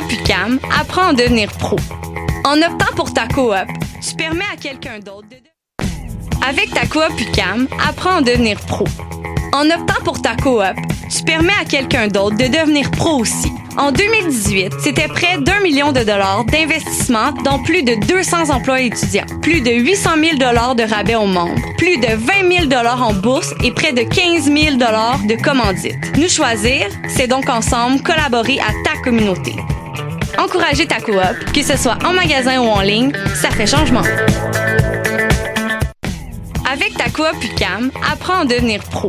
coop UCAM, apprends à devenir pro. En optant pour ta coop, tu permets à quelqu'un d'autre de... Avec ta coop UCAM, apprends à devenir pro. En optant pour ta coop, tu permets à quelqu'un d'autre de devenir pro aussi. En 2018, c'était près d'un million de dollars d'investissement dans plus de 200 emplois étudiants, plus de 800 000 dollars de rabais aux membres, plus de 20 000 dollars en bourse et près de 15 000 dollars de commandites. Nous choisir, c'est donc ensemble collaborer à ta communauté. Encourager ta coop, que ce soit en magasin ou en ligne, ça fait changement. Avec ta coop UCAM, apprends à devenir pro.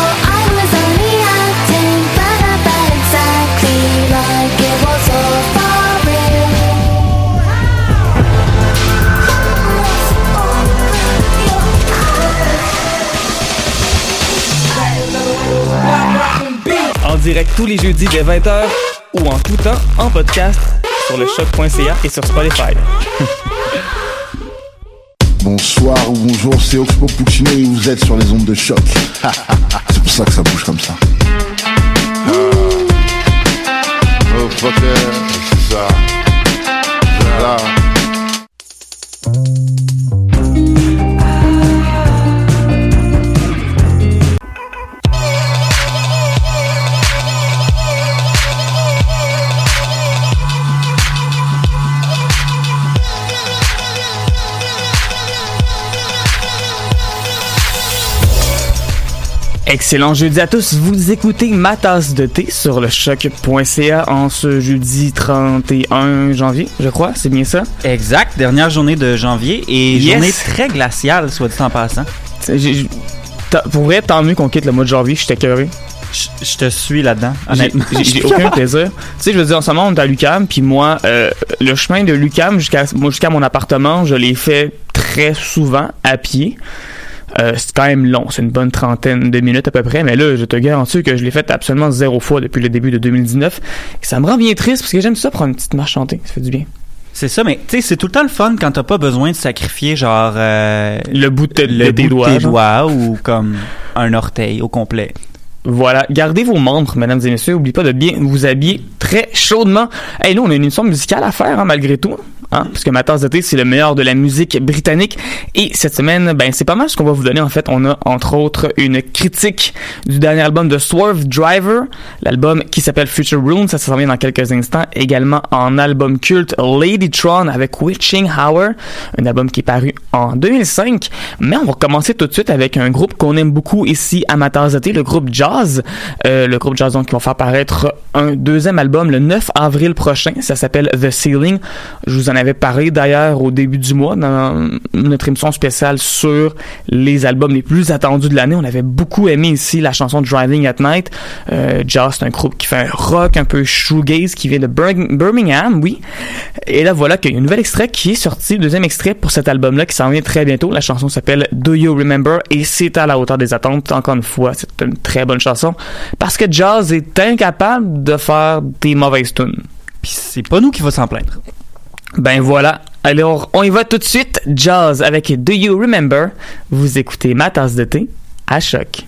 Direct tous les jeudis dès 20h ou en tout temps en podcast sur le choc.ca et sur Spotify. Bonsoir ou bonjour, c'est Oxpo Puccino et vous êtes sur les ondes de choc. c'est pour ça que ça bouge comme ça. Oh fucker, c'est ça. C'est Excellent jeudi à tous. Vous écoutez ma tasse de thé sur le choc.ca en ce jeudi 31 janvier, je crois. C'est bien ça? Exact. Dernière journée de janvier et Yes. journée très glaciale, soit dit en passant. Pour vrai, tant mieux qu'on quitte le mois de janvier. J'étais cœuré. Je je te suis là-dedans, J'ai honnêtement. j'ai- aucun plaisir. Tu sais, je veux dire, en ce moment, on est à Lucam, puis moi, euh, le chemin de Lucam jusqu'à mon appartement, je l'ai fait très souvent à pied. Euh, c'est quand même long, c'est une bonne trentaine de minutes à peu près, mais là, je te garantis que je l'ai fait absolument zéro fois depuis le début de 2019. Et ça me rend bien triste parce que j'aime ça prendre une petite marche chantée, ça fait du bien. C'est ça, mais tu sais, c'est tout le temps le fun quand t'as pas besoin de sacrifier genre euh, Le bout de, le de bout tes doigts ou comme un orteil au complet. Voilà, gardez vos membres, mesdames et messieurs. N'oubliez pas de bien vous habiller très chaudement. Hey, là, on a une émission musicale à faire, hein, malgré tout. Hein, parce que ma tasse c'est le meilleur de la musique britannique. Et cette semaine, ben, c'est pas mal ce qu'on va vous donner. En fait, on a, entre autres, une critique du dernier album de Swerve Driver. L'album qui s'appelle Future Runes. Ça, s'en vient dans quelques instants. Également en album culte Ladytron avec Witching Hour. Un album qui est paru en 2005. Mais on va commencer tout de suite avec un groupe qu'on aime beaucoup ici à ma le groupe Euh, le groupe Jazz, donc, qui va faire paraître un deuxième album le 9 avril prochain. Ça s'appelle The Ceiling. Je vous en avais parlé d'ailleurs au début du mois dans notre émission spéciale sur les albums les plus attendus de l'année. On avait beaucoup aimé ici la chanson Driving at Night. Euh, Jazz, c'est un groupe qui fait un rock un peu shoegaze qui vient de Bir- Birmingham, oui. Et là, voilà qu'il y a un nouvel extrait qui est sorti, deuxième extrait pour cet album-là qui s'en vient très bientôt. La chanson s'appelle Do You Remember? Et c'est à la hauteur des attentes. Encore une fois, c'est une très bonne chanson parce que Jazz est incapable de faire des mauvaises tunes. Puis c'est pas nous qui va s'en plaindre. Ben voilà. Alors, on y va tout de suite. Jazz avec Do You Remember? Vous écoutez ma tasse de thé à choc.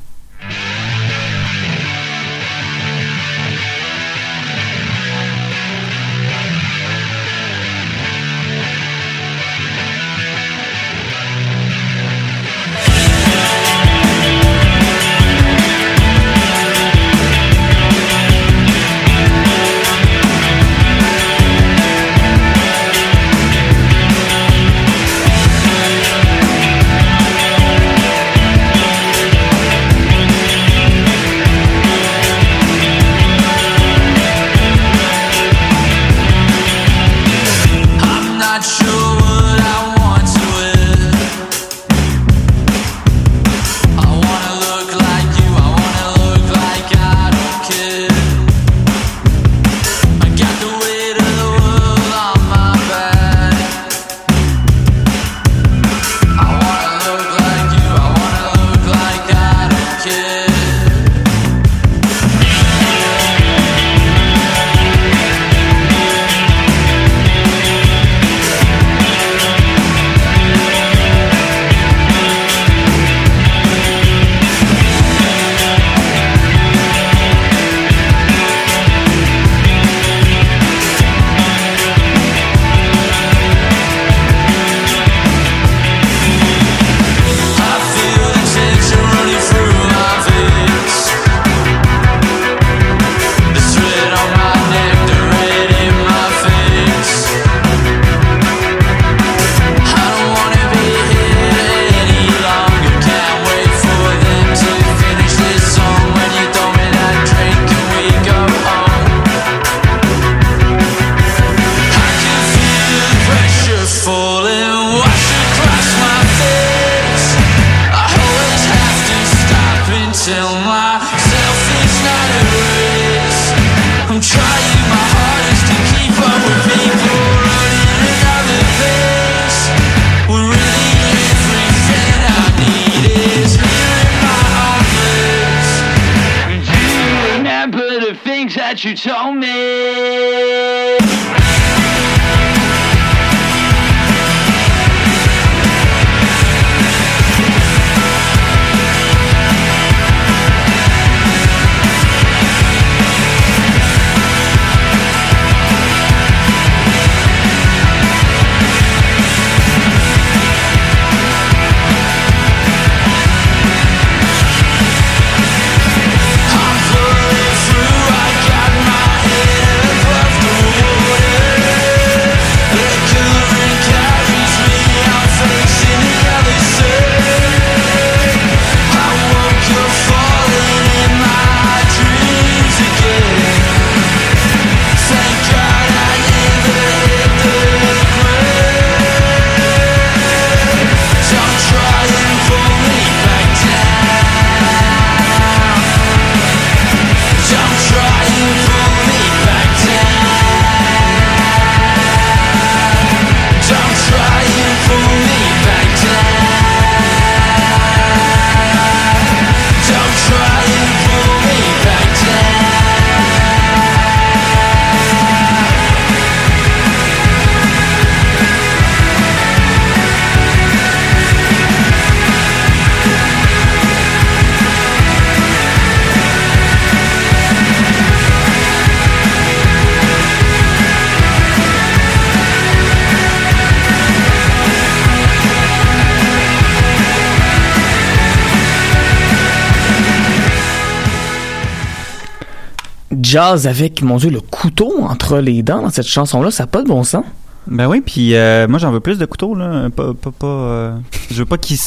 Jazz avec, mon Dieu, le couteau entre les dents dans cette chanson-là, ça n'a pas de bon sens. Ben oui, puis euh, moi j'en veux plus de couteaux là, pas pas, pas euh, je veux pas qu'ils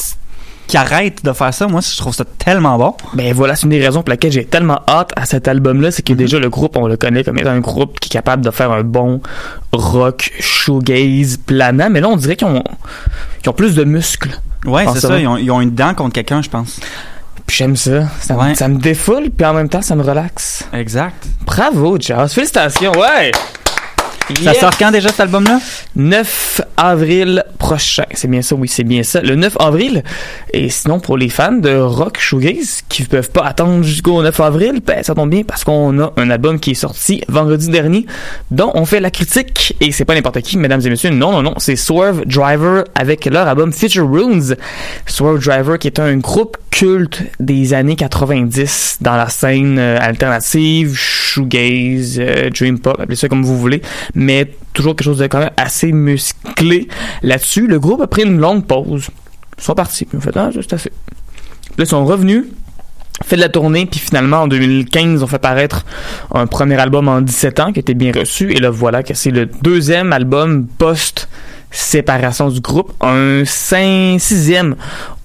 qu'ils arrêtent de faire ça. Moi, je trouve ça tellement bon. Ben voilà, c'est une des raisons pour laquelle j'ai tellement hâte à cet album-là, c'est que Mhm. déjà le groupe, on le connaît comme étant un groupe qui est capable de faire un bon rock, shoegaze, planant, mais là on dirait qu'ils ont, qu'ils ont plus de muscles. Ouais, c'est ça ils ont, ils ont une dent contre quelqu'un, je pense. Puis j'aime ça, ça, me- ça me défoule, puis en même temps ça me relaxe. Exact. Bravo, Jazz, félicitations, ouais! Ça Yes! sort quand déjà cet album-là? 9 avril prochain. C'est bien ça, oui, c'est bien ça. Le 9 avril. Et sinon, pour les fans de rock shoegaze qui ne peuvent pas attendre jusqu'au 9 avril, ben, ça tombe bien parce qu'on a un album qui est sorti vendredi dernier dont on fait la critique. Et c'est pas n'importe qui, mesdames et messieurs. Non, non, non. C'est Swerve Driver avec leur album Future Runes. Swerve Driver qui est un groupe culte des années 90 dans la scène euh, alternative, shoegaze, euh, dream pop, appelez ça comme vous voulez, mais toujours quelque chose de quand même assez musclé là-dessus. Le groupe a pris une longue pause. Ils sont partis. Ils ont fait, ah, c'est assez. Puis là, ils sont revenus, fait de la tournée, puis finalement, en 2015, ils ont fait paraître un premier album en 17 ans qui était bien reçu. Et là, voilà que c'est le deuxième album post séparation du groupe, un sixième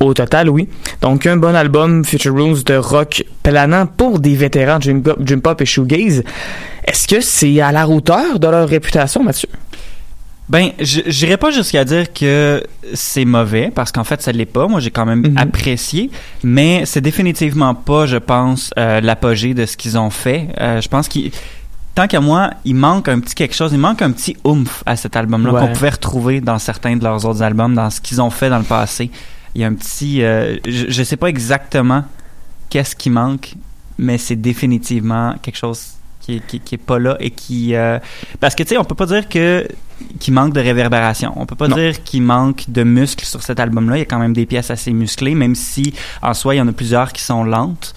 au total, oui. Donc un bon album Future Rules de rock planant pour des vétérans dream pop et shoegaze. Est-ce que c'est à la hauteur de leur réputation, Mathieu? Ben, je- j'irais pas jusqu'à dire que c'est mauvais, parce qu'en fait, ça l'est pas. Moi, j'ai quand même Mhm. apprécié, mais c'est définitivement pas, je pense, euh, l'apogée de ce qu'ils ont fait. Euh, je pense qu'il tant qu'à moi, il manque un petit quelque chose, il manque un petit oomph à cet album-là Ouais. qu'on pouvait retrouver dans certains de leurs autres albums, dans ce qu'ils ont fait dans le passé. Il y a un petit, euh, je, je sais pas exactement qu'est-ce qui manque, mais c'est définitivement quelque chose qui qui, qui est pas là et qui, euh, parce que tu sais, on peut pas dire que qu'il manque de réverbération. On peut pas Non. dire qu'il manque de muscles sur cet album-là. Il y a quand même des pièces assez musclées, même si en soi il y en a plusieurs qui sont lentes.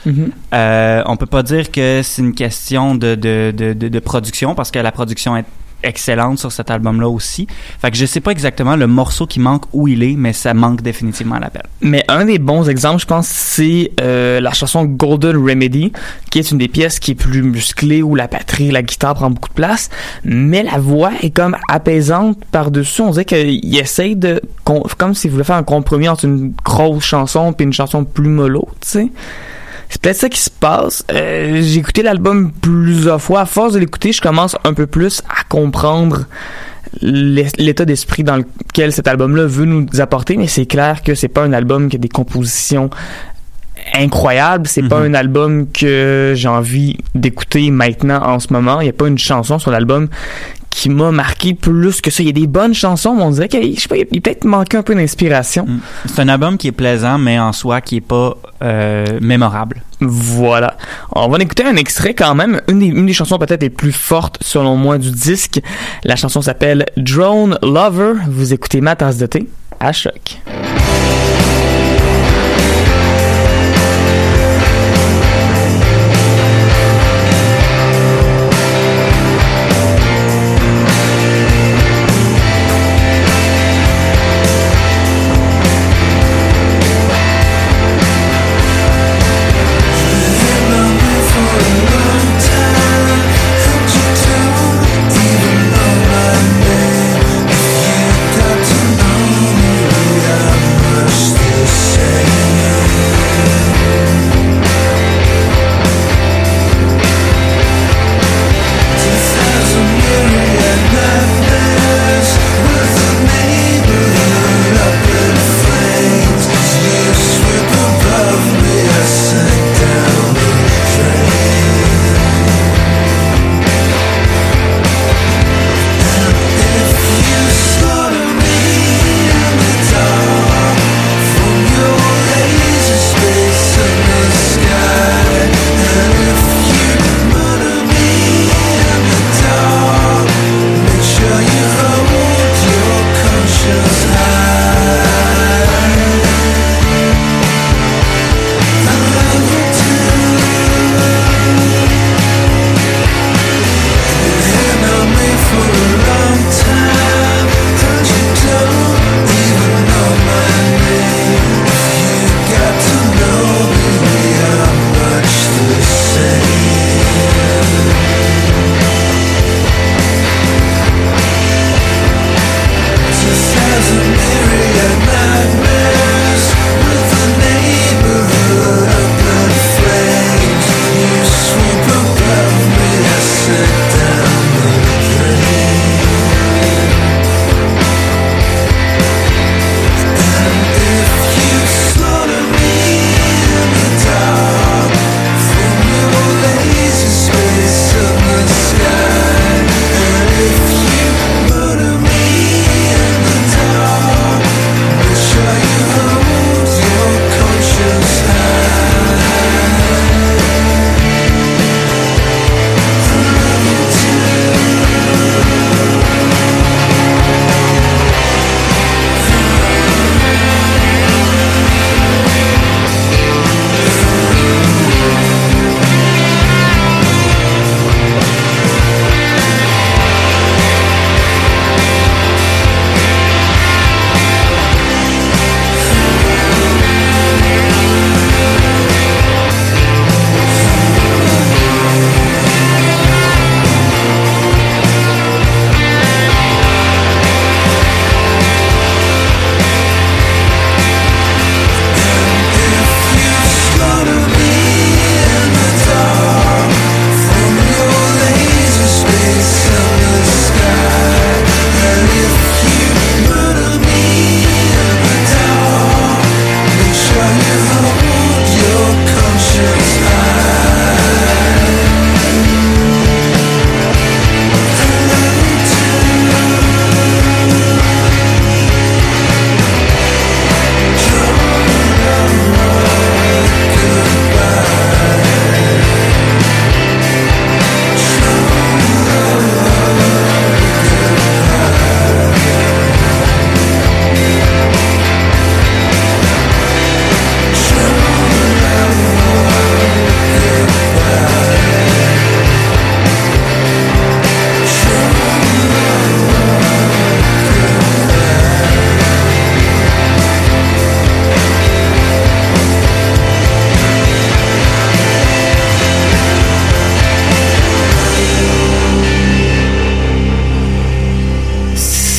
Euh, on peut pas dire que c'est une question de, de, de, de, de production parce que la production est excellente sur cet album-là aussi. Fait que je sais pas exactement le morceau qui manque où il est, mais ça manque définitivement à l'appel. Mais un des bons exemples, je pense, c'est euh, la chanson Golden Remedy, qui est une des pièces qui est plus musclée, où la batterie, la guitare prend beaucoup de place, mais la voix est comme apaisante par-dessus. On dirait qu'il essaye de... com- Comme s'il voulait faire un compromis entre une grosse chanson puis une chanson plus mollo, tu sais. C'est peut-être ça qui se passe. Euh, j'ai écouté l'album plusieurs fois. À force de l'écouter, je commence un peu plus à comprendre l'état d'esprit dans lequel cet album-là veut nous apporter, mais c'est clair que c'est pas un album qui a des compositions incroyables. C'est pas Mhm. un album que j'ai envie d'écouter maintenant en ce moment. Il y a pas une chanson sur l'album qui m'a marqué plus que ça. Il y a des bonnes chansons, mais on dirait qu'il je sais pas, il peut-être manqué un peu d'inspiration. Mm. C'est un album qui est plaisant, mais en soi qui est pas euh, mémorable. Voilà. On va en écouter un extrait quand même. Une des, une des chansons peut-être les plus fortes, selon moi, du disque. La chanson s'appelle Drone Lover. Vous écoutez ma tasse de thé à choc.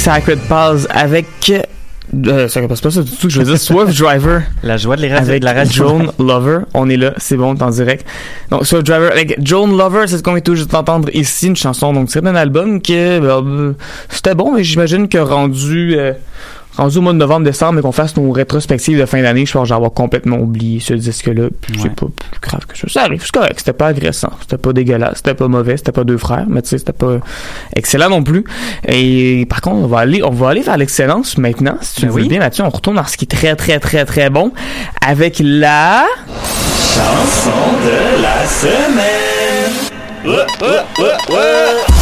Sacred Pause avec euh, ça passe pas ça du tout. Je veux dire Swift Driver. La joie de les avec la radio. Joan Lover. On est là, c'est bon, en direct. Donc Swift Driver avec Joan Lover, c'est ce qu'on est tout juste d'entendre ici, une chanson donc c'est un album que euh, c'était bon, mais j'imagine que rendu euh, rendu au mois de novembre-décembre et qu'on fasse nos rétrospectives de fin d'année, je pense que j'avais complètement oublié ce disque-là. Puis Ouais. c'est pas plus grave que ça. Ça arrive, c'est correct. C'était pas agressant. C'était pas dégueulasse. C'était pas mauvais. C'était pas deux frères. Mais tu sais, c'était pas excellent non plus. Et par contre, on va aller, on va aller vers l'excellence maintenant. Si tu Ben veux oui. bien, Mathieu, on retourne dans ce qui est très, très, très, très bon avec la... Chanson de la semaine. Ouais, ouais,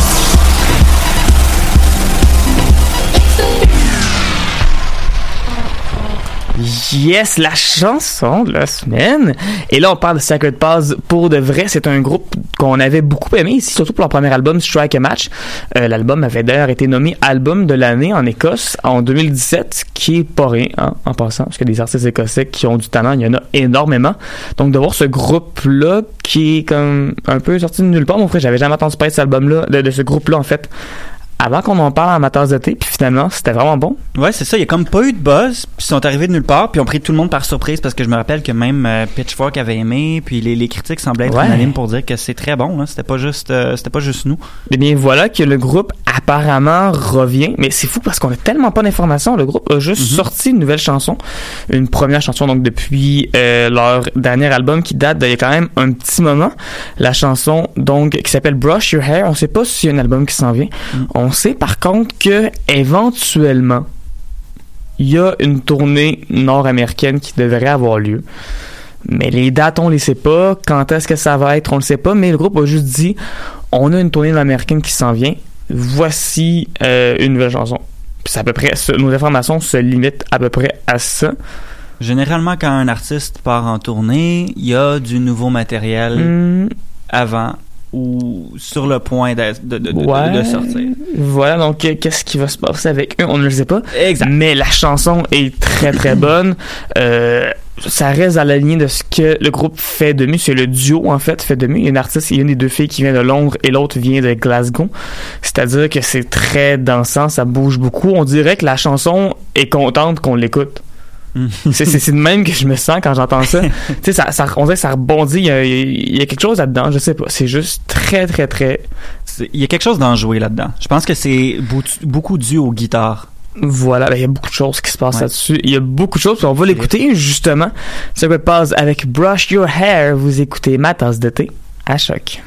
Yes, la chanson de la semaine. Et là, on parle de Sacred Pause pour de vrai. C'est un groupe qu'on avait beaucoup aimé ici, surtout pour leur premier album, Strike a Match. Euh, L'album avait d'ailleurs été nommé album de l'année en Écosse en 2017, qui est pas rien, hein, en passant, parce que des artistes écossais qui ont du talent, il y en a énormément. Donc, de voir ce groupe-là qui est comme un peu sorti de nulle part, mon frère, j'avais jamais entendu parler de cet album-là, de ce groupe-là, en fait, avant qu'on en parle en amateurs de thé, puis finalement, c'était vraiment bon. Ouais, c'est ça. Il y a comme pas eu de buzz. Puis ils sont arrivés de nulle part. Puis ils ont pris tout le monde par surprise parce que je me rappelle que même euh, Pitchfork avait aimé. Puis les, les critiques semblaient être Ouais. unanimes pour dire que c'est très bon. Là. C'était pas juste, euh, c'était pas juste nous. Eh bien, voilà que le groupe apparemment revient. Mais c'est fou parce qu'on a tellement pas d'informations. Le groupe a juste Mhm. sorti une nouvelle chanson. Une première chanson, donc, depuis euh, leur dernier album qui date d'il y a quand même un petit moment. La chanson, donc, qui s'appelle Brush Your Hair. On sait pas s'il y a un album qui s'en vient. On sait, par contre, que éventuellement, il y a une tournée nord-américaine qui devrait avoir lieu. Mais les dates, on les sait pas. Quand est-ce que ça va être, on le sait pas. Mais le groupe a juste dit, on a une tournée nord-américaine qui s'en vient. Voici euh, une nouvelle chanson. Puis à peu près. Nos informations se limitent à peu près à ça. Généralement, quand un artiste part en tournée, il y a du nouveau matériel Hmm, avant ou sur le point de, de, de, de- ouais. de sortir. Voilà, donc euh, qu'est-ce qui va se passer avec eux, on ne le sait pas. Exact. Mais la chanson est très très bonne. Euh, ça reste à la ligne de ce que le groupe fait de mieux. C'est le duo en fait fait de mieux. Il y a une artiste, il y a une des deux filles qui vient de Londres et l'autre vient de Glasgow. C'est-à-dire que c'est très dansant, ça bouge beaucoup. On dirait que la chanson est contente qu'on l'écoute. c'est c'est c'est de même que je me sens quand j'entends ça. tu sais, ça, ça, on dirait que ça rebondit. Il y a, il y a quelque chose là-dedans. Je sais pas. C'est juste très très très Il y a quelque chose d'enjoué là-dedans. Je pense que c'est beau- beaucoup dû aux guitares. Voilà, ben, il y a beaucoup de choses qui se passent Ouais. là-dessus. Il y a beaucoup de choses, puis on va l'écouter justement. Ça peut passe avec Brush Your Hair. Vous écoutez ma tasse de thé à choc.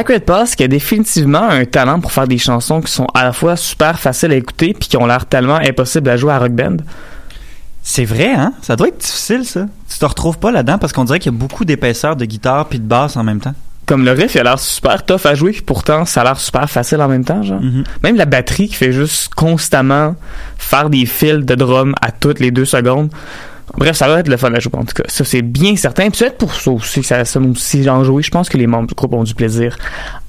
Sacred Pass qui a définitivement un talent pour faire des chansons qui sont à la fois super faciles à écouter puis qui ont l'air tellement impossibles à jouer à Rock Band. C'est vrai, hein? Ça doit être difficile, ça. Tu te retrouves pas là-dedans parce qu'on dirait qu'il y a beaucoup d'épaisseur de guitare puis de basse en même temps. Comme le riff, il a l'air super tough à jouer puis pourtant ça a l'air super facile en même temps, genre. Mhm. Même la batterie qui fait juste constamment faire des fils de drum à toutes les deux secondes. Bref, ça va être le fun à jouer en tout cas. Ça, c'est bien certain. Puis peut-être pour ça aussi que ça sonne aussi en jouer. Je pense que les membres du groupe ont du plaisir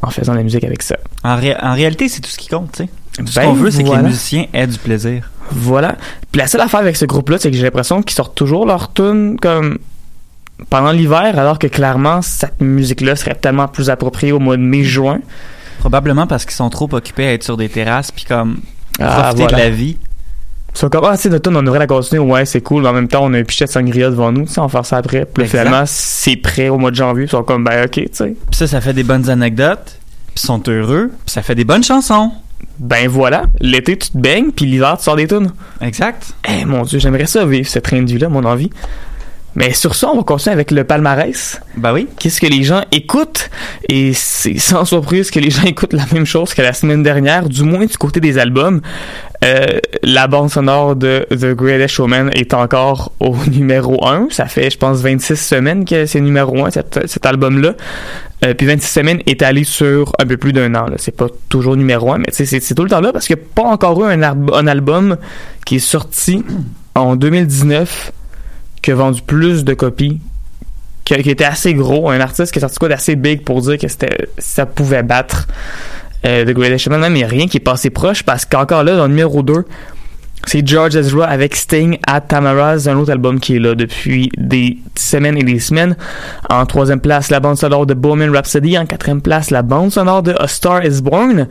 en faisant de la musique avec ça. En, ré- en réalité, c'est tout ce qui compte, tu sais. Tout ce Ben, qu'on veut, c'est que les musiciens aient du plaisir. Voilà. Puis la seule affaire avec ce groupe-là, c'est que j'ai l'impression qu'ils sortent toujours leur tune comme pendant l'hiver, alors que clairement, cette musique-là serait tellement plus appropriée au mois de mai-juin. Probablement parce qu'ils sont trop occupés à être sur des terrasses puis comme Ah, profiter voilà. de la vie. Ils sont comme, ah, sais, notre tune, on devrait la continuer. Ouais, c'est cool. Mais en même temps, on a un pichet de sangria devant nous. Tu sais, on va faire ça après. Puis là, finalement, c'est prêt au mois de janvier. Ils sont comme, ben, ok, tu sais. Puis ça, ça fait des bonnes anecdotes. Puis ils sont heureux. Puis ça fait des bonnes chansons. Ben voilà. L'été, tu te baignes. Puis l'hiver, tu sors des tunes. Exact. Eh, mon Dieu, j'aimerais ça vivre ce train de vie-là, mon envie. Mais sur ça, on va continuer avec le palmarès. Ben oui. qu'est-ce que les gens écoutent? Et c'est sans surprise que les gens écoutent la même chose que la semaine dernière, du moins du côté des albums. Euh, la bande sonore de The Greatest Showman est encore au numéro 1. Ça fait, je pense, 26 semaines que c'est numéro 1, cet, cet album-là. Euh, puis 26 semaines est allé sur un peu plus d'un an. C'est pas toujours numéro 1, mais c'est tout le temps là parce qu'il n'y a pas encore eu un album qui est sorti en 2019 qui a vendu plus de copies qui, était assez gros, un artiste qui a sorti quoi d'assez big pour dire que c'était ça pouvait battre euh, The Greatest Showman, même il a rien qui est passé proche parce qu'encore là, dans le numéro 2, c'est George Ezra avec Sting at Tamara's, un autre album qui est là depuis des semaines et des semaines. En troisième place, la bande sonore de Bohemian Rhapsody. En quatrième place, la bande sonore de A Star Is Born.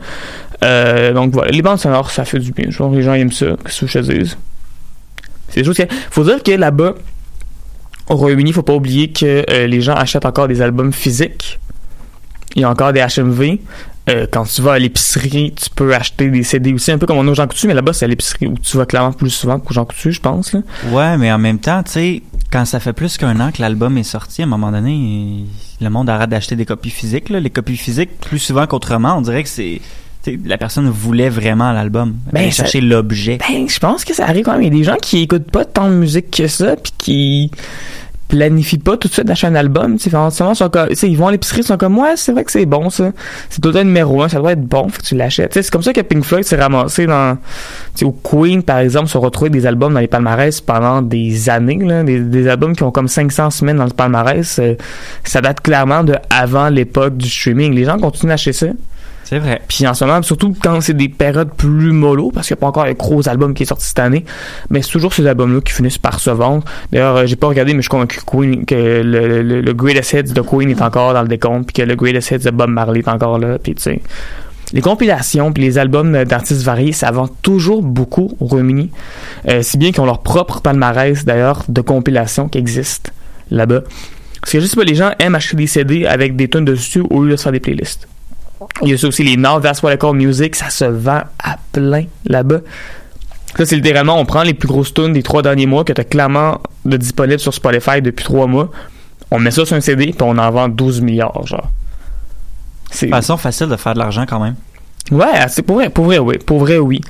Euh, donc voilà, les bandes sonores, ça fait du bien. Genre, les gens aiment ça, qu'est-ce que je te dise. C'est juste que, faut dire que là-bas, au Royaume-Uni, faut pas oublier que euh, les gens achètent encore des albums physiques. Il y a encore des HMV. Euh, quand tu vas à l'épicerie, tu peux acheter des CD aussi, un peu comme on a au Jean Coutu, mais là-bas, c'est à l'épicerie où tu vas clairement plus souvent qu'au Jean Coutu, je pense. Ouais, mais en même temps, tu sais, quand ça fait plus qu'un an que l'album est sorti, à un moment donné, le monde arrête d'acheter des copies physiques. Les copies physiques, plus souvent qu'autrement, on dirait que c'est. La personne voulait vraiment l'album. Ben, chercher l'objet. Ben, je pense que ça arrive quand même. Il y a des gens qui écoutent pas tant de musique que ça, puis qui planifient pas tout de suite d'acheter un album. Ils sont comme- tu sais, ils vont à l'épicerie, ils sont comme, ouais, c'est vrai que c'est bon, ça. C'est tout le numéro un, ça doit être bon, faut que tu l'achètes. C'est comme ça que Pink Floyd s'est ramassé dans, tu sais, au Queen, par exemple, se retrouver des albums dans les palmarès pendant des années, là, des, des albums qui ont comme 500 semaines dans le palmarès. euh, ça date clairement de avant l'époque du streaming. Les gens continuent d'acheter ça. C'est vrai. Puis en ce moment, surtout quand c'est des périodes plus mollo, parce qu'il n'y a pas encore un gros album qui est sorti cette année, mais c'est toujours ces albums-là qui finissent par se vendre. D'ailleurs, euh, j'ai pas regardé, mais je suis convaincu que, Queen, que le, le, le Greatest Hits de Queen est encore dans le décompte, puis que le Greatest Hits de Bob Marley est encore là, puis tu sais. Les compilations puis les albums d'artistes variés, ça vend toujours beaucoup au Royaume-Uni. Euh, si bien qu'ils ont leur propre palmarès, d'ailleurs, de compilations qui existent là-bas. Parce que je sais pas, les gens aiment acheter des CD avec des tonnes dessus au lieu de faire des playlists. Il y a aussi, les Now That's What I Call Music, ça se vend à plein là-bas. Ça, c'est littéralement, on prend les plus grosses tunes des trois derniers mois que tu as clairement de disponibles sur Spotify depuis trois mois. On met ça sur un CD, puis on en vend 12 milliards, genre. C'est Façon facile de faire de l'argent quand même. Ouais, c'est pour vrai, pour vrai, oui. Pour vrai, oui.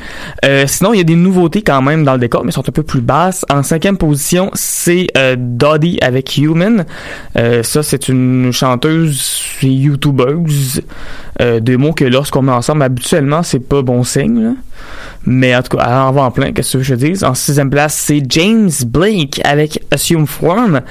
Euh, sinon, il y a des nouveautés quand même dans le décor, mais sont un peu plus basses. En cinquième position, c'est euh, Doddy avec Human. Euh, ça, c'est une chanteuse et youtubeuse. Deux mots que lorsqu'on met ensemble, habituellement, c'est pas bon signe. Mais en tout cas, elle en va en plein, qu'est-ce que je te dise. En sixième place, c'est James Blake avec Assume Form.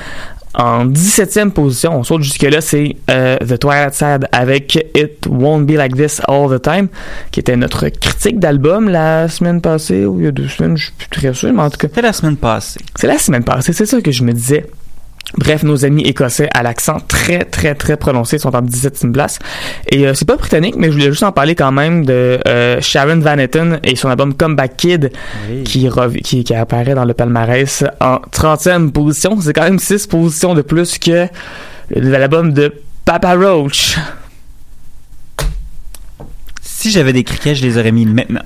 En 17e position, on saute jusque-là, c'est euh, The Twilight Side avec It Won't Be Like This All the Time, qui était notre critique d'album la semaine passée, ou il y a deux semaines, je suis plus très sûr, mais en tout cas, C'était la semaine passée. c'est la semaine passée, c'est ça que je me disais. Bref, nos amis écossais à l'accent très, très, très prononcé sont en 17e place. Et euh, c'est pas britannique, mais je voulais juste en parler quand même de euh, Sharon Van Etten et son album Comeback Kid qui, rev- qui, qui apparaît dans le palmarès en 30e position. C'est quand même 6 positions de plus que l'album de Papa Roach. Si j'avais des criquets, je les aurais mis maintenant.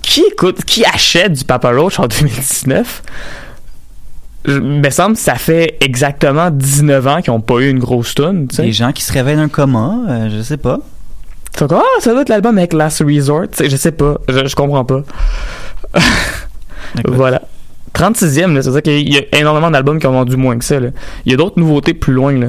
Qui écoute, qui achète du Papa Roach en 2019? Je- me semble ça fait exactement 19 ans qu'ils ont pas eu une grosse tune. Des gens qui se réveillent d'un coma, euh, je sais pas. Ah, ça doit être l'album avec Last Resort. Tu sais, je sais pas. Je, je comprends pas. Voilà. 36e, là, c'est-à-dire qu'il y a énormément d'albums qui ont vendu moins que ça. Là. Il y a d'autres nouveautés plus loin. Là.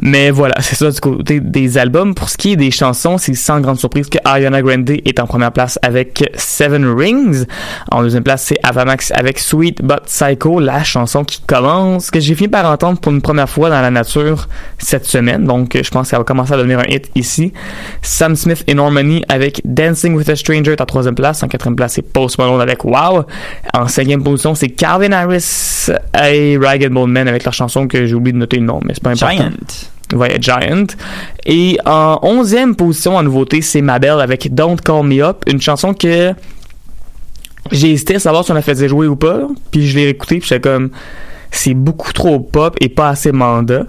Mais voilà, c'est ça du côté des albums. Pour ce qui est des chansons, c'est sans grande surprise que Ariana Grande est en première place avec Seven Rings. En deuxième place, c'est Avamax avec Sweet But Psycho, la chanson qui commence, que j'ai fini par entendre pour une première fois dans la nature cette semaine. Donc, je pense qu'elle va commencer à devenir un hit ici. Sam Smith et Normani avec Dancing with a Stranger est en troisième place. En quatrième place, c'est Post Malone avec Wow. En cinquième position, c'est Calvin Harris et Ragged Bone Man avec leur chanson que j'ai oublié de noter le nom, mais c'est pas important. Giant. Ouais, Giant. Et en onzième position en nouveauté, c'est Mabel avec Don't Call Me Up, une chanson que j'ai hésité à savoir si on la faisait jouer ou pas. Puis je l'ai écouté, puis j'étais comme, c'est beaucoup trop pop et pas assez mandat.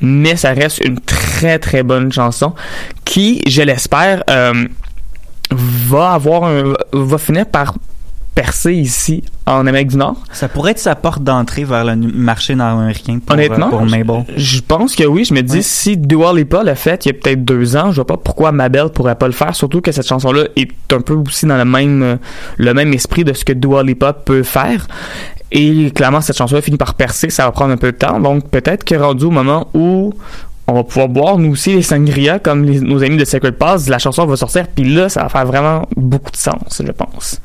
Mais ça reste une très très bonne chanson qui, je l'espère, euh, va avoir un, va finir par percer ici en Amérique du Nord. Ça pourrait être sa porte d'entrée vers le marché nord-américain pour, Honnêtement, euh, pour Mabel. Je pense que oui. Je me dis, si Dua Lipa l'a fait il y a peut-être deux ans, je vois pas pourquoi Mabel pourrait pas le faire. Surtout que cette chanson-là est un peu aussi dans le même, euh, le même esprit de ce que Dua Lipa peut faire. Et clairement, cette chanson-là finit par percer. Ça va prendre un peu de temps. Donc, peut-être que rendu au moment où on va pouvoir boire, nous aussi, les sangria, comme les- nos amis de Sacred Pass, la chanson va sortir. Puis là, ça va faire vraiment beaucoup de sens, je pense.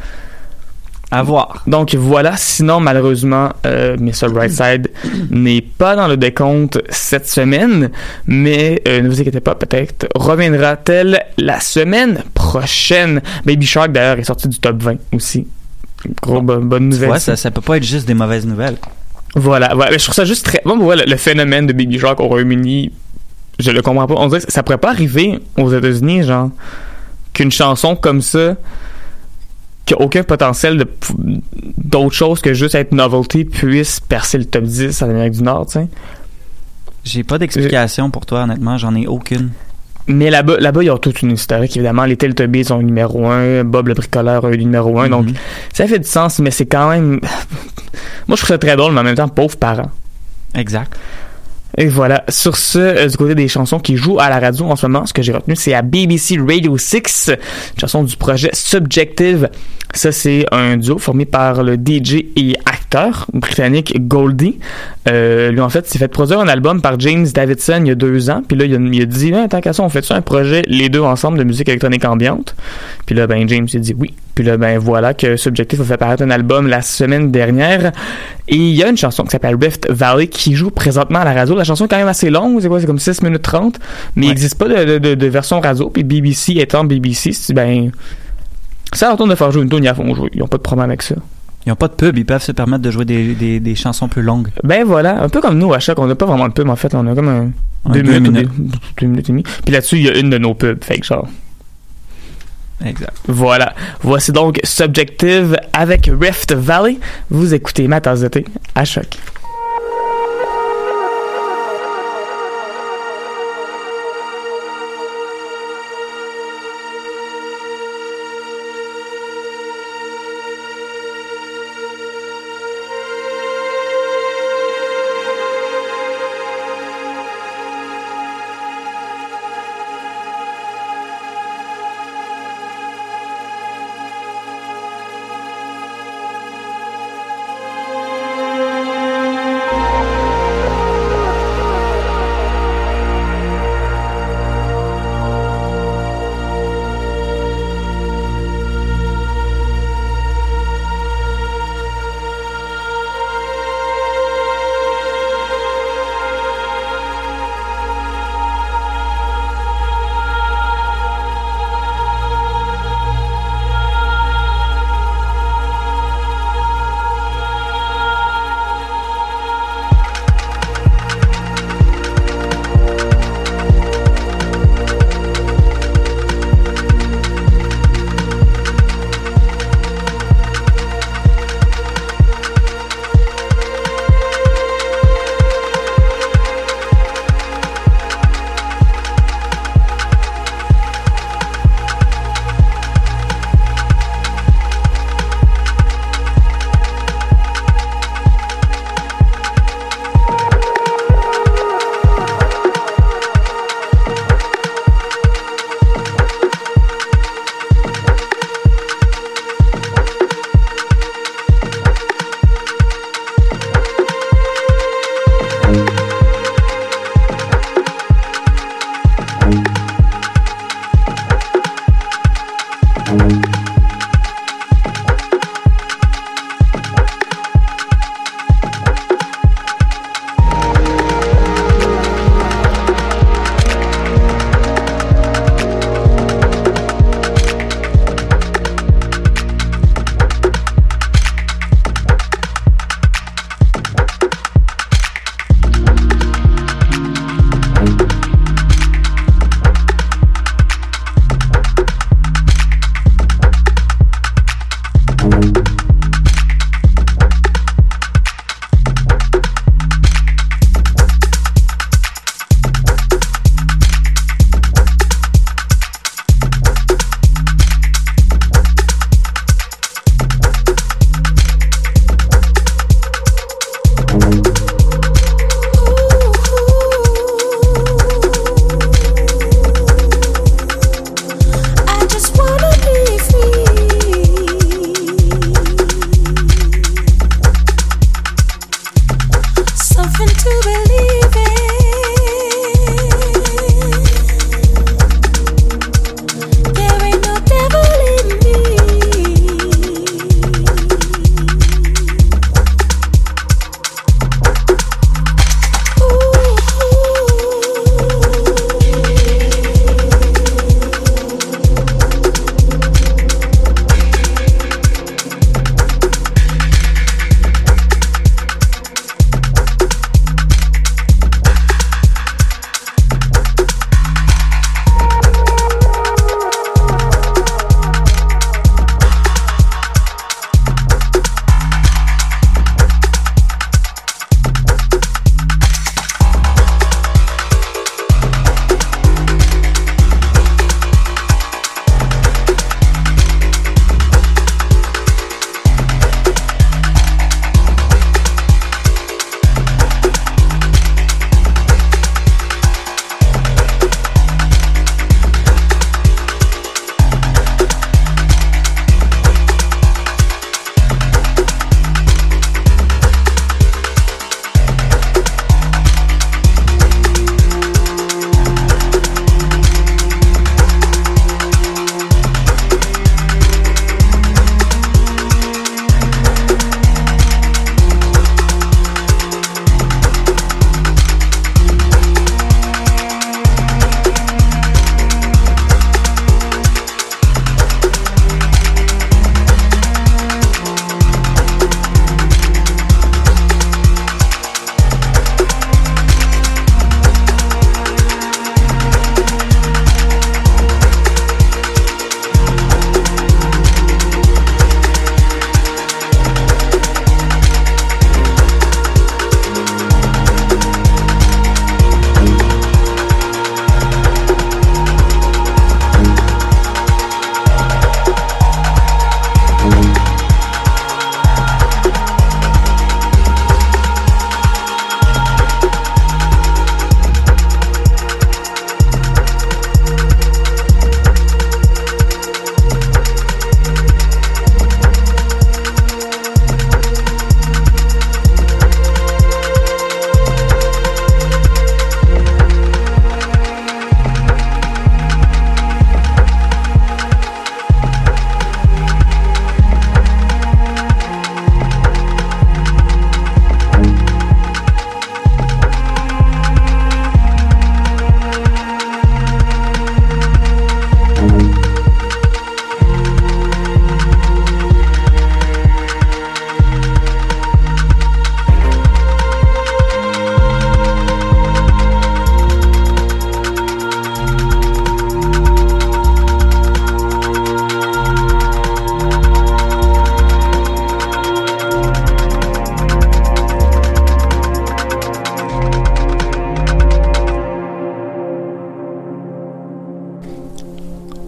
À voir. Donc voilà, sinon malheureusement, euh, Mr. Brightside n'est pas dans le décompte cette semaine, mais euh, ne vous inquiétez pas, peut-être reviendra-t-elle la semaine prochaine. Baby Shark d'ailleurs est sorti du top 20 aussi. Gros bo- bonne nouvelle. ça. peut pas être juste des mauvaises nouvelles. Voilà, je trouve ça juste très. Bon, voilà, le phénomène de Baby Shark au Royaume-Uni, je le comprends pas. On dirait que ça pourrait pas arriver aux États-Unis, genre, qu'une chanson comme ça, qui a aucun potentiel de d'autre chose que juste être novelty, puisse percer le top 10 en Amérique du Nord, tu sais. J'ai pas d'explication pour toi, honnêtement, j'en ai aucune. Mais là-bas, là-bas, il y a toute une historique, évidemment. Les Teletubbies sont numéro un, Bob le bricoleur est numéro un, donc Mhm. ça fait du sens, mais c'est quand même. Moi, je trouve ça très drôle, mais en même temps, pauvres parents. Exact. Et voilà. Sur ce, euh, du côté des chansons qui jouent à la radio en ce moment, ce que j'ai retenu, c'est à BBC Radio 6, une chanson du projet Subjective. Ça, c'est un duo formé par le DJ et acteur britannique Goldie. Euh, lui, en fait, s'est fait produire un album par James Davidson il y a deux ans. Puis là, il a, il a dit, ah, tant qu'à ça, on fait ça un projet, les deux ensemble, de musique électronique ambiante? Puis là, ben, James a dit oui. Puis là, ben, voilà que Subjective a fait paraître un album la semaine dernière. Et il y a une chanson qui s'appelle Rift Valley qui joue présentement à la radio. La chanson est quand même assez longue, c'est quoi? C'est comme 6 minutes 30. Mais il n'existe pas de, de, de- de version radio. Puis BBC étant BBC, c'est ben. Ça retourne de faire jouer une tune, ils la font jouer. Ils n'ont pas de problème avec ça. Ils ont pas de pub, ils peuvent se permettre de jouer des, des, des chansons plus longues. Ben voilà, un peu comme nous à chaque, on n'a pas vraiment de pub en fait. On a comme un. Un deux, deux minutes, deux minutes et demie. Puis là-dessus, il y a une de nos pubs. Fait que genre. Exact. Voilà. Voici donc Subjective avec Rift Valley. Vous écoutez ma tasse de thé à choc.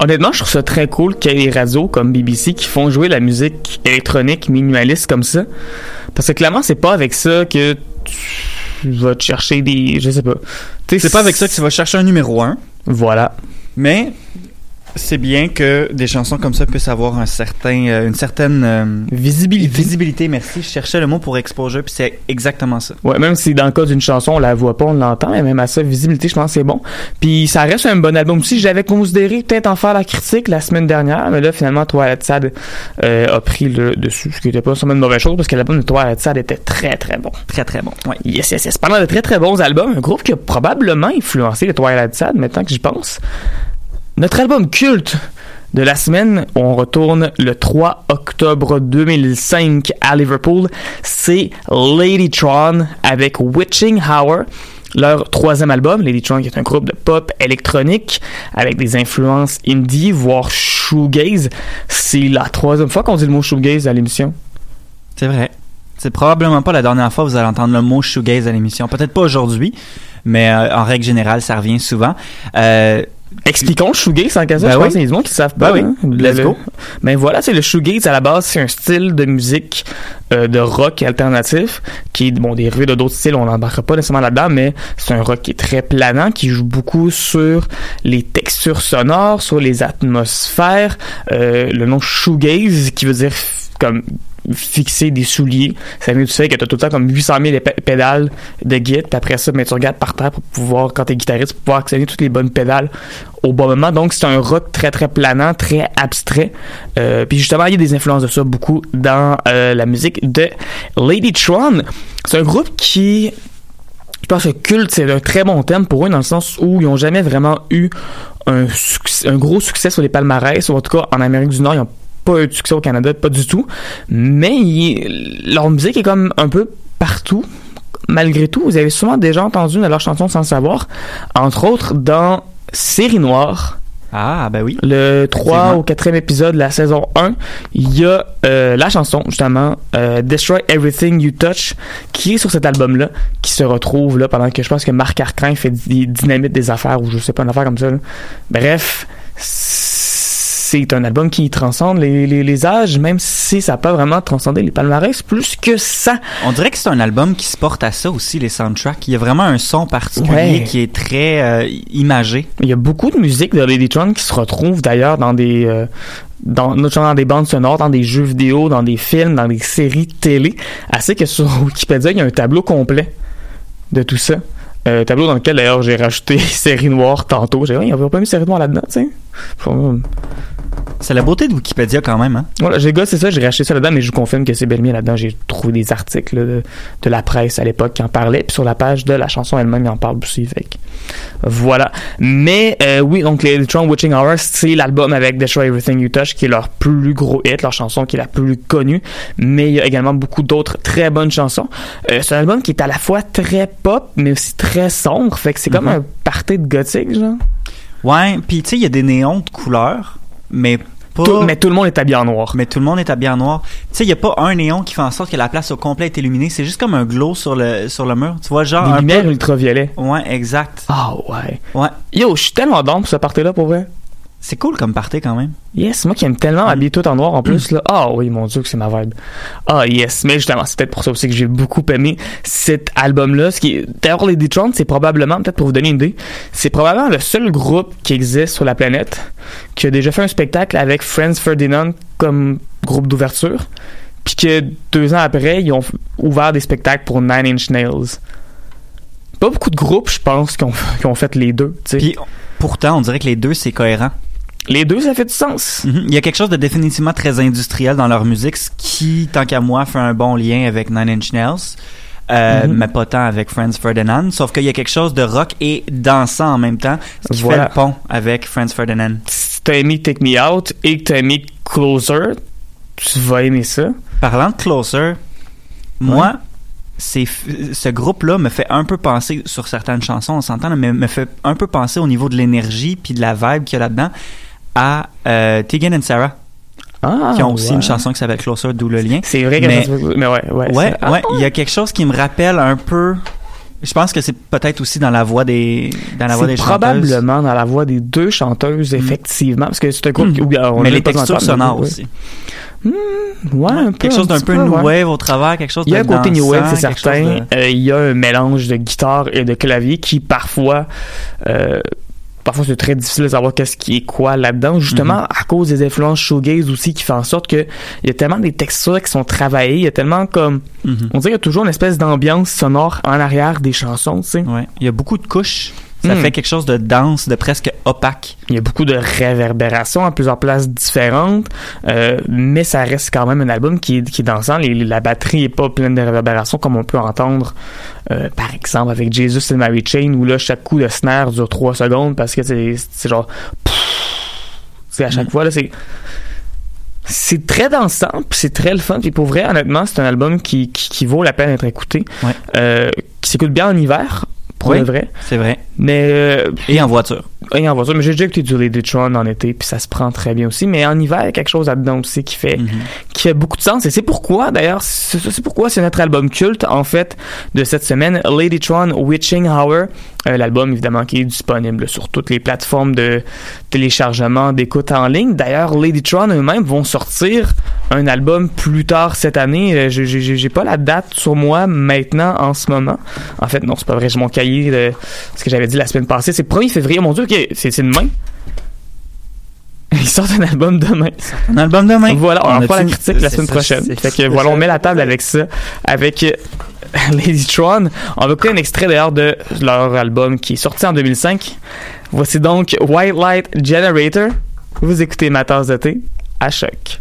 Honnêtement, je trouve ça très cool qu'il y ait des radios comme BBC qui font jouer la musique électronique minimaliste comme ça. Parce que clairement, c'est pas avec ça que tu vas te chercher des. Je sais pas. Tu sais, C'est pas avec ça que tu vas chercher un numéro 1, Voilà. mais c'est bien que des chansons comme ça puissent avoir un certain, euh, une certaine euh, Visibilité. visibilité. Merci. Je cherchais le mot pour exposure, puis c'est exactement ça. Ouais, même si dans le cas d'une chanson, on la voit pas, on l'entend, mais même à ça, visibilité, je pense que c'est bon. Puis ça reste un bon album aussi. J'avais considéré peut-être en faire la critique la semaine dernière, mais là, finalement, Twilight Sad euh, a pris le dessus, ce qui était pas seulement une mauvaise chose, parce que l'album de Twilight Sad était très très bon. Très, très bon. Ouais. Yes, yes, yes. Parlant de très très bons albums, un groupe qui a probablement influencé le Twilight Sad, maintenant que j'y pense. Notre album culte de la semaine, on retourne le 3 octobre 2005 à Liverpool. C'est Ladytron avec Witching Hour. Leur troisième album, Ladytron, qui est un groupe de pop électronique avec des influences indie, voire shoegaze. C'est la troisième fois qu'on dit le mot shoegaze à l'émission. C'est vrai. C'est probablement pas la dernière fois que vous allez entendre le mot shoegaze à l'émission. Peut-être pas aujourd'hui, mais euh, en règle générale, ça revient souvent. Euh, Expliquons le shoegaze en cas Ben je oui. pense qu'il y a des gens qui savent Ben pas. oui. hein. Let's Le- go. Ben voilà, c'est le shoegaze à la base, c'est un style de musique euh, de rock alternatif qui est bon dérivé de d'autres styles, on n'embarquera pas nécessairement là-dedans, mais c'est un rock qui est très planant, qui joue beaucoup sur les textures sonores, sur les atmosphères. Euh, le nom shoegaze qui veut dire comme fixer des souliers. Ça vient du fait que tu as tout le temps comme 800 000 ép- pédales de guide, puis après ça, ben, tu regardes par terre pour pouvoir, quand tu es guitariste, pour pouvoir actionner toutes les bonnes pédales au bon moment. Donc, c'est un rock très, très planant, très abstrait. Euh, puis justement, il y a des influences de ça beaucoup dans euh, la musique de Ladytron. C'est un groupe qui je pense que culte, c'est un très bon terme pour eux dans le sens où ils n'ont jamais vraiment eu un gros succès sur les palmarès, ou en tout cas en Amérique du Nord, ils n'ont pas eu de succès au Canada, pas du tout. Mais leur musique est comme un peu partout. Malgré tout, vous avez souvent déjà entendu de leurs chansons sans le savoir, entre autres dans Série Noire, ah, ben oui. le 3 Effectivement. ou 4e épisode de la saison 1, il y a euh, la chanson, justement, euh, Destroy Everything You Touch, qui est sur cet album-là, qui se retrouve là pendant que je pense que Marc Arcrin fait des dynamites des affaires, ou je sais pas, une affaire comme ça. là. Bref, c'est un album qui transcende les, les, les âges, même si ça n'a pas vraiment transcendé les palmarès plus que ça. On dirait que c'est un album qui se porte à ça aussi, les soundtracks. Il y a vraiment un son particulier Ouais. qui est très euh, imagé. Il y a beaucoup de musique de Ladytron qui se retrouve d'ailleurs dans des euh, dans notamment dans des bandes sonores, dans des jeux vidéo, dans des films, dans des séries télé. Assez que sur Wikipédia, il y a un tableau complet de tout ça. Euh, tableau dans lequel d'ailleurs j'ai rajouté série noire tantôt. J'ai dit, Ouais, il n'y avait pas mis série noire là-dedans, tu sais. C'est la beauté de Wikipédia quand même, hein? Voilà, j'ai gossé ça, j'ai racheté ça là-dedans, mais je vous confirme que c'est bel et bien là-dedans. J'ai trouvé des articles là, de, de la presse à l'époque qui en parlaient, puis sur la page de la chanson elle-même, il en parle aussi. Fait que, voilà. Mais euh, oui, donc les Electron Witching Hour, c'est l'album avec Destroy Everything You Touch qui est leur plus gros hit, leur chanson qui est la plus connue. Mais il y a également beaucoup d'autres très bonnes chansons. Euh, c'est un album qui est à la fois très pop, mais aussi très sombre. Fait que c'est comme Mhm. un party de gothique, genre. Ouais, puis tu sais, il y a des néons de couleurs, mais pas... Tout- mais tout le monde est habillé en noir. mais tout le monde est habillé en noir. Tu sais, il y a pas un néon qui fait en sorte que la place au complet est illuminée. C'est juste comme un glow sur le, sur le mur. Tu vois, genre... Des lumières peu- ultraviolets. Ouais, exact. Ah ouais. Ouais. Yo, je suis tellement down pour ce party-là, pour vrai. C'est cool comme party quand même. Yes, moi qui aime tellement habiller tout en noir en plus, là. Ah oui, mon dieu, que c'est ma vibe. Ah yes, mais justement, c'est peut-être pour ça aussi que j'ai beaucoup aimé cet album-là. Ce qui est... D'ailleurs, les Detron, c'est probablement, peut-être pour vous donner une idée, c'est probablement le seul groupe qui existe sur la planète qui a déjà fait un spectacle avec Franz Ferdinand comme groupe d'ouverture. Puis que deux ans après, ils ont ouvert des spectacles pour Nine Inch Nails. Pas beaucoup de groupes, je pense, qui ont, fait les deux. Puis pourtant, on dirait que les deux, c'est cohérent. Les deux, ça fait du sens. Mhm. Il y a quelque chose de définitivement très industriel dans leur musique, ce qui, tant qu'à moi, fait un bon lien avec Nine Inch Nails. Euh, Mhm. mais pas tant avec Franz Ferdinand, sauf qu'il y a quelque chose de rock et dansant en même temps, ce qui Voilà. fait le pont avec Franz Ferdinand. si t'as aimé Take Me Out et que t'as aimé Closer, tu vas aimer ça. Parlant de Closer, moi, ce groupe-là me fait un peu penser, sur certaines chansons, on s'entend, mais me fait un peu penser au niveau de l'énergie puis de la vibe qu'il y a là-dedans à euh, Tegan and Sarah, Ah, qui ont aussi ouais. une chanson qui s'appelle Closer, d'où le lien. C'est vrai que Mais- mais ouais, ouais. Ouais, ah, ouais, il y a quelque chose qui me rappelle un peu Je pense que c'est peut-être aussi dans la voix des dans la voix des chanteuses. probablement dans la voix des deux chanteuses, effectivement, parce que c'est un groupe qui- où, on Mais les textures sonores aussi. Ouais, un peu. Quelque chose d'un peu new wave au travers, quelque chose Il y a un de côté new wave, c'est certain. de- Euh, il y a un mélange de guitare et de clavier qui parfois, euh, parfois c'est très difficile de savoir qu'est-ce qui est quoi là-dedans, justement Mm-hmm. à cause des influences shoegaze aussi qui fait en sorte que il y a tellement des textures qui sont travaillées, il y a tellement comme, Mhm. on dirait qu'il y a toujours une espèce d'ambiance sonore en arrière des chansons, tu sais. Ouais. Il y a beaucoup de couches. Ça Mm. fait quelque chose de dense, de presque opaque. Il y a beaucoup de réverbération à plusieurs places différentes, euh, mais ça reste quand même un album qui est, qui est dansant. Les- la batterie est pas pleine de réverbération comme on peut entendre, euh, par exemple, avec Jesus and Mary Chain, où là, chaque coup de snare dure 3 secondes parce que c'est genre... C'est à chaque Mm. fois, là, c'est... C'est très dansant, puis c'est très le fun. Puis pour vrai, honnêtement, c'est un album qui, qui, qui vaut la peine d'être écouté, Ouais. euh, qui s'écoute bien en hiver, pour Oui. vrai. C'est vrai. Mais euh, Et en voiture. Et en voiture, mais j'ai déjà écouté du Lady Tron en été, puis ça se prend très bien aussi. Mais en hiver, il y a quelque chose là-dedans aussi qui fait, Mhm. qui fait beaucoup de sens. Et c'est pourquoi, d'ailleurs, c'est pourquoi c'est notre album culte, en fait, de cette semaine, Lady Tron Witching Hour. Euh, L'album, évidemment, qui est disponible sur toutes les plateformes de téléchargement, d'écoute en ligne. D'ailleurs, Lady Tron eux-mêmes vont sortir un album plus tard cette année. Euh, j'ai- pas la date sur moi maintenant, en ce moment. En fait, non, c'est pas vrai. J'ai mon cahier de ce que j'avais dit la semaine passée. C'est le 1er février. Mon Dieu, ok, c'est demain. Ils sortent un album demain. Un album demain. Voilà, on, On en fera la critique la semaine ça, prochaine. Fait que voilà, on met la table avec ça, avec euh, Lady Tron. On va écouter un extrait d'ailleurs de leur album qui est sorti en 2005. Voici donc White Light Generator. Vous écoutez ma tasse de thé à choc.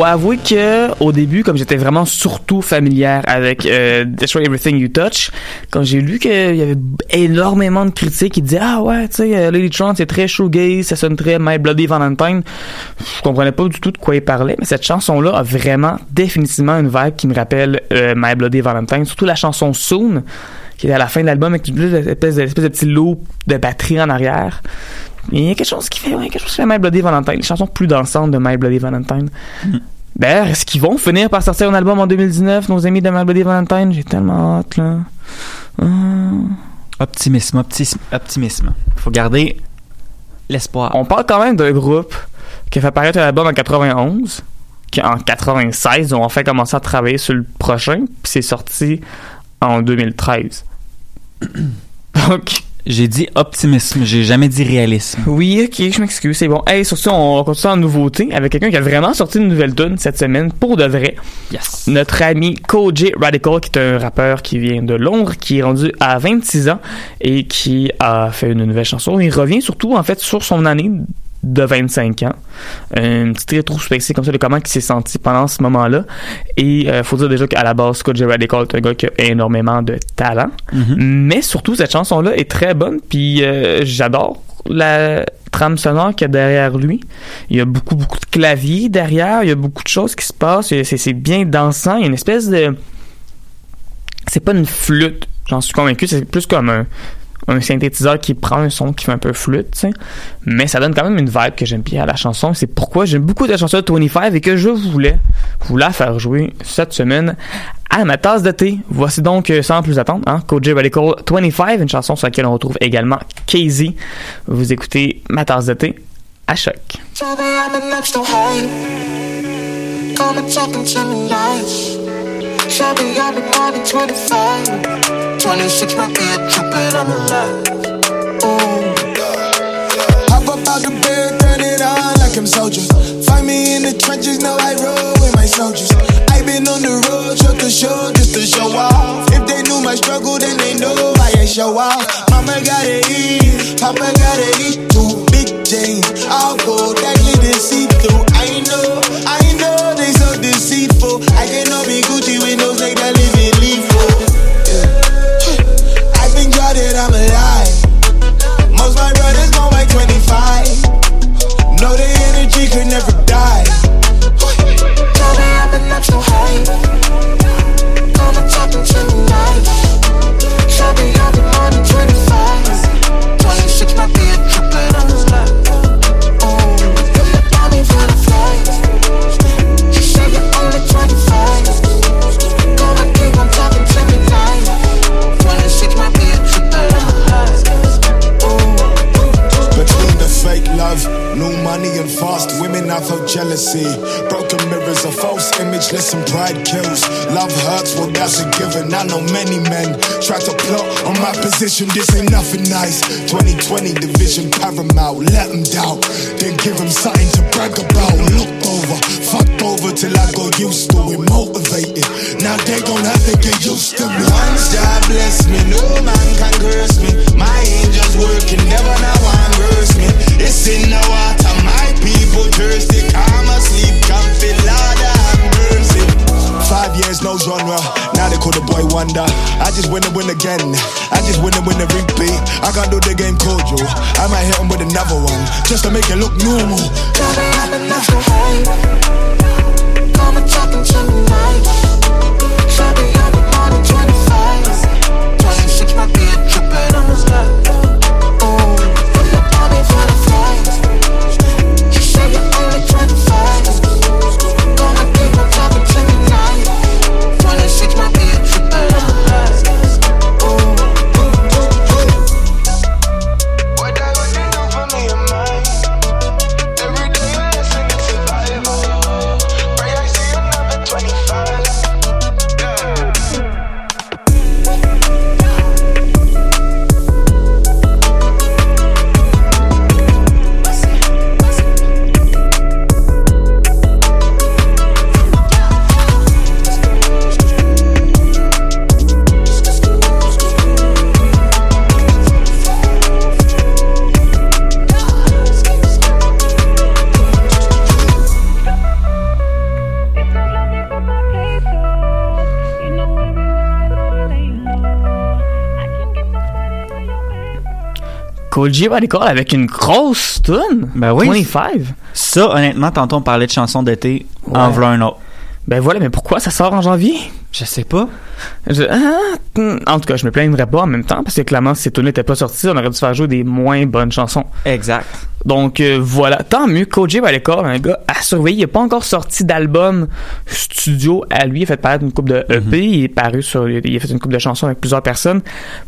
Dois avouer que au début, comme j'étais vraiment surtout familière avec euh, Destroy Everything You Touch, quand j'ai lu qu'il y avait énormément de critiques qui disaient ah ouais, tu sais, euh, Lady Tron c'est très shoegaze, ça sonne très My Bloody Valentine, je comprenais pas du tout de quoi il parlait, mais cette chanson-là a vraiment définitivement une vibe qui me rappelle euh, My Bloody Valentine, surtout la chanson Soon qui est à la fin de l'album avec une espèce de, espèce de petit loop de batterie en arrière. Il y a quelque chose qui fait, ouais, quelque chose qui fait My Bloody Valentine, les chansons plus dansantes de My Bloody Valentine. Ben, est-ce qu'ils vont finir par sortir un album en 2019, nos amis de My Bloody Valentine? J'ai tellement hâte, là. Ah. Optimisme, optimisme, optimisme. Faut garder l'espoir. On parle quand même d'un groupe qui a fait apparaître un album en 91, qui en 96 ont enfin commencé à travailler sur le prochain, puis c'est sorti en 2013. Donc, J'ai dit optimisme, j'ai jamais dit réalisme. oui, ok, je m'excuse, c'est bon. Hey, sur ça, on continue en nouveauté avec quelqu'un qui a vraiment sorti une nouvelle tune cette semaine, pour de vrai. Yes. Notre ami Koji Radical, qui est un rappeur qui vient de Londres, qui est rendu à 26 ans et qui a fait une nouvelle chanson. Il revient surtout, en fait, sur son année de 25 ans. Une petite rétrospective comme ça de comment il s'est senti pendant ce moment-là. Et euh, faut dire déjà qu'à la base, Koji Radical est un gars qui a énormément de talent. Mais surtout, cette chanson-là est très bonne. Puis euh, j'adore la trame sonore qu'il y a derrière lui. Il y a beaucoup, beaucoup de claviers derrière. Il y a beaucoup de choses qui se passent. C'est bien dansant. Il y a une espèce de... C'est pas une flûte, j'en suis convaincu. C'est plus comme un, un synthétiseur qui prend un son qui fait un peu flûte. Mais ça donne quand même une vibe que j'aime bien à la chanson. C'est pourquoi j'aime beaucoup la chanson de 25 et que je voulais vous la faire jouer cette semaine à ma tasse de thé. Voici donc, euh, sans plus attendre, hein, Koji Radical 25, une chanson sur laquelle on retrouve également Casey. Vous écoutez ma tasse de thé à choc. Shabby, I've been than 25. 26 might be a trip, but I'm alive. Ooh. Hop up out the bed, turn it on like I'm soldier. Find me in the trenches, know I roll with my soldiers. I've been on the road, show to show, just to show off. If they knew my struggle, then they know I show off. Mama gotta eat, Papa gotta eat too. Big James, I'll go that little see through. I know, I know I cannot be Gucci with no snake that live in leaf. Oh. Yeah. I think God that I'm alive. Most my brothers gone like 25. Know the energy could never die. Try to plot on my position. This ain't nothing nice. 2020 division paramount, let them doubt. Then give them something to brag about. Look over, fucked over till I got used to it. Motivated, now they gon' have to get used to me. Once God bless me, no man can curse me. My angels working, never now one verse me. It's in the water, my people thirsty. Calm asleep, can't feel mercy. Five years, no genre. Now they call the boy wonder. I just win and win again. I just win and win a repeat. I can't do the game cordial. I might hit him with another one just to make it look normal. Trouble, I'm an extra high. And talk to me Koji Body Call avec une grosse tune. Ben oui. 25. Ça, honnêtement, tantôt on parlait de chansons d'été, en Ouais. voilà un autre. Ben voilà, mais pourquoi ça sort en janvier? Je sais pas. Je- ah, hmm, en tout cas, je me plaindrais pas en même temps parce que clairement, si ces tunes n'étaient pas sorties, on aurait dû faire jouer des moins bonnes chansons. Exact. Donc euh, voilà, tant mieux. Koji l'école, un gars à surveiller. Il n'a pas encore sorti d'album studio à lui. Il a fait paraître une coupe de EP. Il est paru sur, il a fait une coupe de chansons avec plusieurs personnes.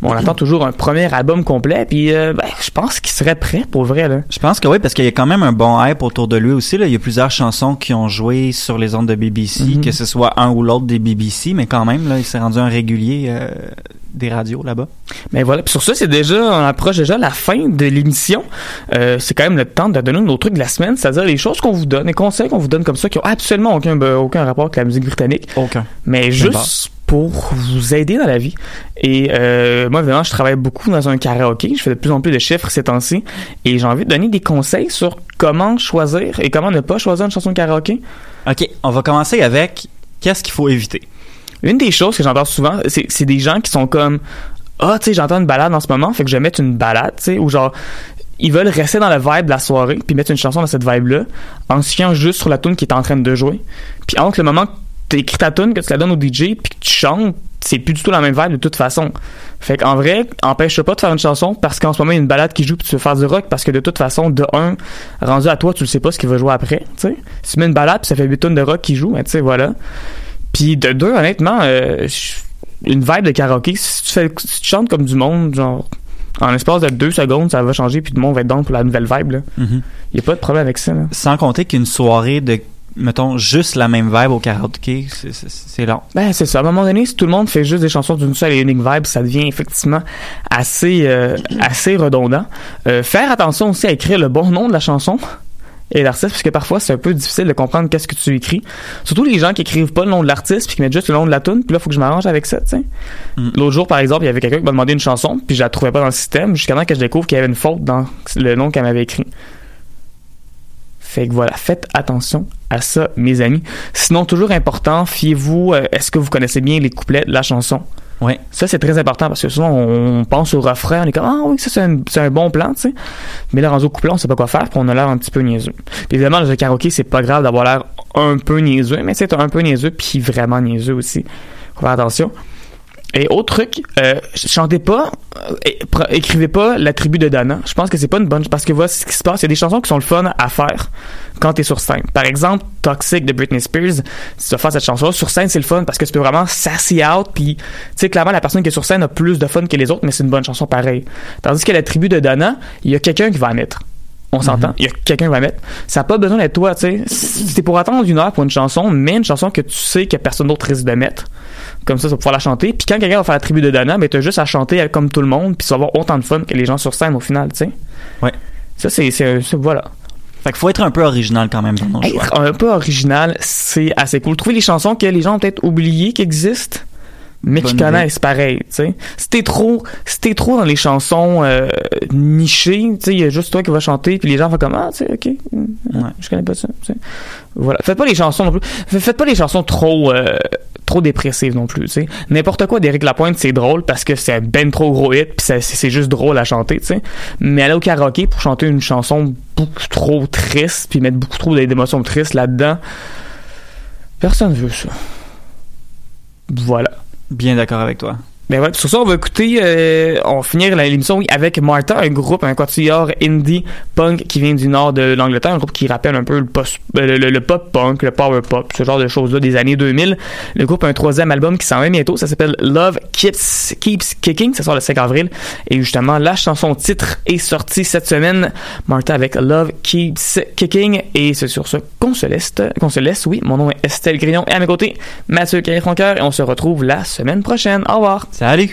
On attend toujours un premier album complet. Puis euh, ben, je pense qu'il serait prêt pour vrai là. Je pense que oui, parce qu'il y a quand même un bon hype autour de lui aussi. Là. Il y a plusieurs chansons qui ont joué sur les ondes de BBC, Mhm. que ce soit un ou l'autre des BBC, mais quand même, là, il s'est rendu un régulier euh, des radios là-bas. Mais voilà. Puis sur ça, c'est déjà, on approche déjà la fin de l'émission. Euh, c'est quand même le temps de donner nos trucs de la semaine, c'est-à-dire les choses qu'on vous donne, les conseils qu'on vous donne comme ça, qui ont absolument aucun ben, aucun rapport avec la musique britannique. Aucun. mais juste pour vous aider dans la vie. Et euh, moi, évidemment, je travaille beaucoup dans un karaoké. Je fais de plus en plus de chiffres ces temps-ci. Et j'ai envie de donner des conseils sur comment choisir et comment ne pas choisir une chanson de karaoké. OK, on va commencer avec qu'est-ce qu'il faut éviter? Une des choses que j'entends souvent, c'est des gens qui sont comme Ah, tu sais, j'entends une balade en ce moment, fait que je vais mettre une balade, tu sais, ou genre ils veulent rester dans le vibe de la soirée puis mettre une chanson dans cette vibe-là en se fiant juste sur la tune qui est en train de jouer. Puis entre le moment que tu écris ta tune, que tu la donnes au DJ puis que tu chantes, c'est plus du tout la même vibe de toute façon. Fait qu'en vrai, empêche pas de faire une chanson parce qu'en ce moment il y a une balade qui joue puis tu veux faire du rock parce que de toute façon, de un, rendu à toi, tu le sais pas ce qu'il va jouer après, tu sais. Si tu mets une balade puis ça fait 8 tonnes de rock qui joue, ben, tu sais, voilà. Puis de deux, honnêtement, euh, une vibe de karaoké, si tu, fais, si tu chantes comme du monde, genre, en l'espace de deux secondes, ça va changer, puis tout le monde va être dans pour la nouvelle vibe, là. Mhm. Y a pas de problème avec ça, là. Sans compter qu'une soirée de, mettons, juste la même vibe au karaoké, c'est long. Ben, c'est ça. À un moment donné, si tout le monde fait juste des chansons d'une seule et unique vibe, ça devient effectivement assez, euh, assez redondant. Euh, faire attention aussi à écrire le bon nom de la chanson et l'artiste, parce que parfois, c'est un peu difficile de comprendre qu'est-ce que tu écris. Surtout les gens qui écrivent pas le nom de l'artiste, puis qui mettent juste le nom de la tune, puis là, faut que je m'arrange avec ça. Mm. L'autre jour, par exemple, il y avait quelqu'un qui m'a demandé une chanson, puis je la trouvais pas dans le système, jusqu'à temps que je découvre qu'il y avait une faute dans le nom qu'elle m'avait écrit. Fait que voilà, faites attention à ça, mes amis. Sinon, toujours important, fiez-vous, euh, est-ce que vous connaissez bien les couplets de la chanson? Ouais. Ça, c'est très important parce que souvent, on pense au refrain, on est comme, ah oui, ça, c'est un, bon plan, tu sais. Mais là, rendu au couplet, on sait pas quoi faire, puis on a l'air un petit peu niaiseux. Puis évidemment, dans un karaoké, c'est pas grave d'avoir l'air un peu niaiseux, mais c'est un peu niaiseux, puis vraiment niaiseux aussi. Faut faire attention. Et autre truc, euh, chantez pas, euh, écrivez pas la tribu de Dana. Je pense que c'est pas une bonne, parce que voilà ce qui se passe. Il y a des chansons qui sont le fun à faire quand t'es sur scène. Par exemple, Toxic de Britney Spears. Si tu vas faire cette chanson sur scène, c'est le fun parce que tu peux vraiment sassy out. Puis, tu sais, clairement, la personne qui est sur scène a plus de fun que les autres, mais c'est une bonne chanson pareil. Tandis que la tribu de Dana, il y a quelqu'un qui va mettre. On s'entend, il y a quelqu'un qui va mettre. Ça n'a pas besoin d'être toi, tu sais. T'es pour attendre une heure pour une chanson, mais une chanson que tu sais que personne d'autre risque de mettre. Comme ça, tu vas pouvoir la chanter. Puis quand quelqu'un va faire la tribu de Dana, ben, t'as juste à chanter comme tout le monde, puis tu vas avoir autant de fun que les gens sur scène au final, tu sais. Ouais. Ça, c'est, voilà. Fait qu'il faut être un peu original quand même dans nos choix. Être un peu original, c'est assez cool. Trouver des chansons que les gens ont peut-être oublié qui existent, mais qui Bonne connaissent pareil, tu sais. Si t'es trop, si t'es trop dans les chansons euh, nichées, tu sais, il y a juste toi qui vas chanter, puis les gens vont comme ah, tu sais, ok, hum, Ouais. je connais pas ça. tu sais. Voilà. Faites pas les chansons non plus. Fa- Faites pas les chansons trop. euh, trop dépressives non plus, tu sais. N'importe quoi d'Éric Lapointe, c'est drôle parce que c'est ben trop gros hit puis c'est c'est juste drôle à chanter, tu sais. Mais aller au karaoké pour chanter une chanson beaucoup trop triste puis mettre beaucoup trop d'émotions tristes là-dedans, personne veut ça. Voilà. Bien d'accord avec toi. Ben ouais, sur ça, on va écouter, euh, on va finir l'émission oui, avec Martha, un groupe, un quatuor indie punk qui vient du nord de l'Angleterre, un groupe qui rappelle un peu le, post- euh, le, pop punk, le power pop, ce genre de choses-là des années 2000. Le groupe a un troisième album qui s'en vient bientôt, ça s'appelle Love Keeps, Keeps Kicking, ça sort le 5 avril. Et justement, la chanson titre est sortie cette semaine, Martha avec Love Keeps Kicking. Et c'est sur ce qu'on se laisse, qu'on se laisse, oui. Mon nom est Estelle Grillon et à mes côtés, Mathieu Carré-Francoeur et on se retrouve la semaine prochaine. Au revoir. Salut!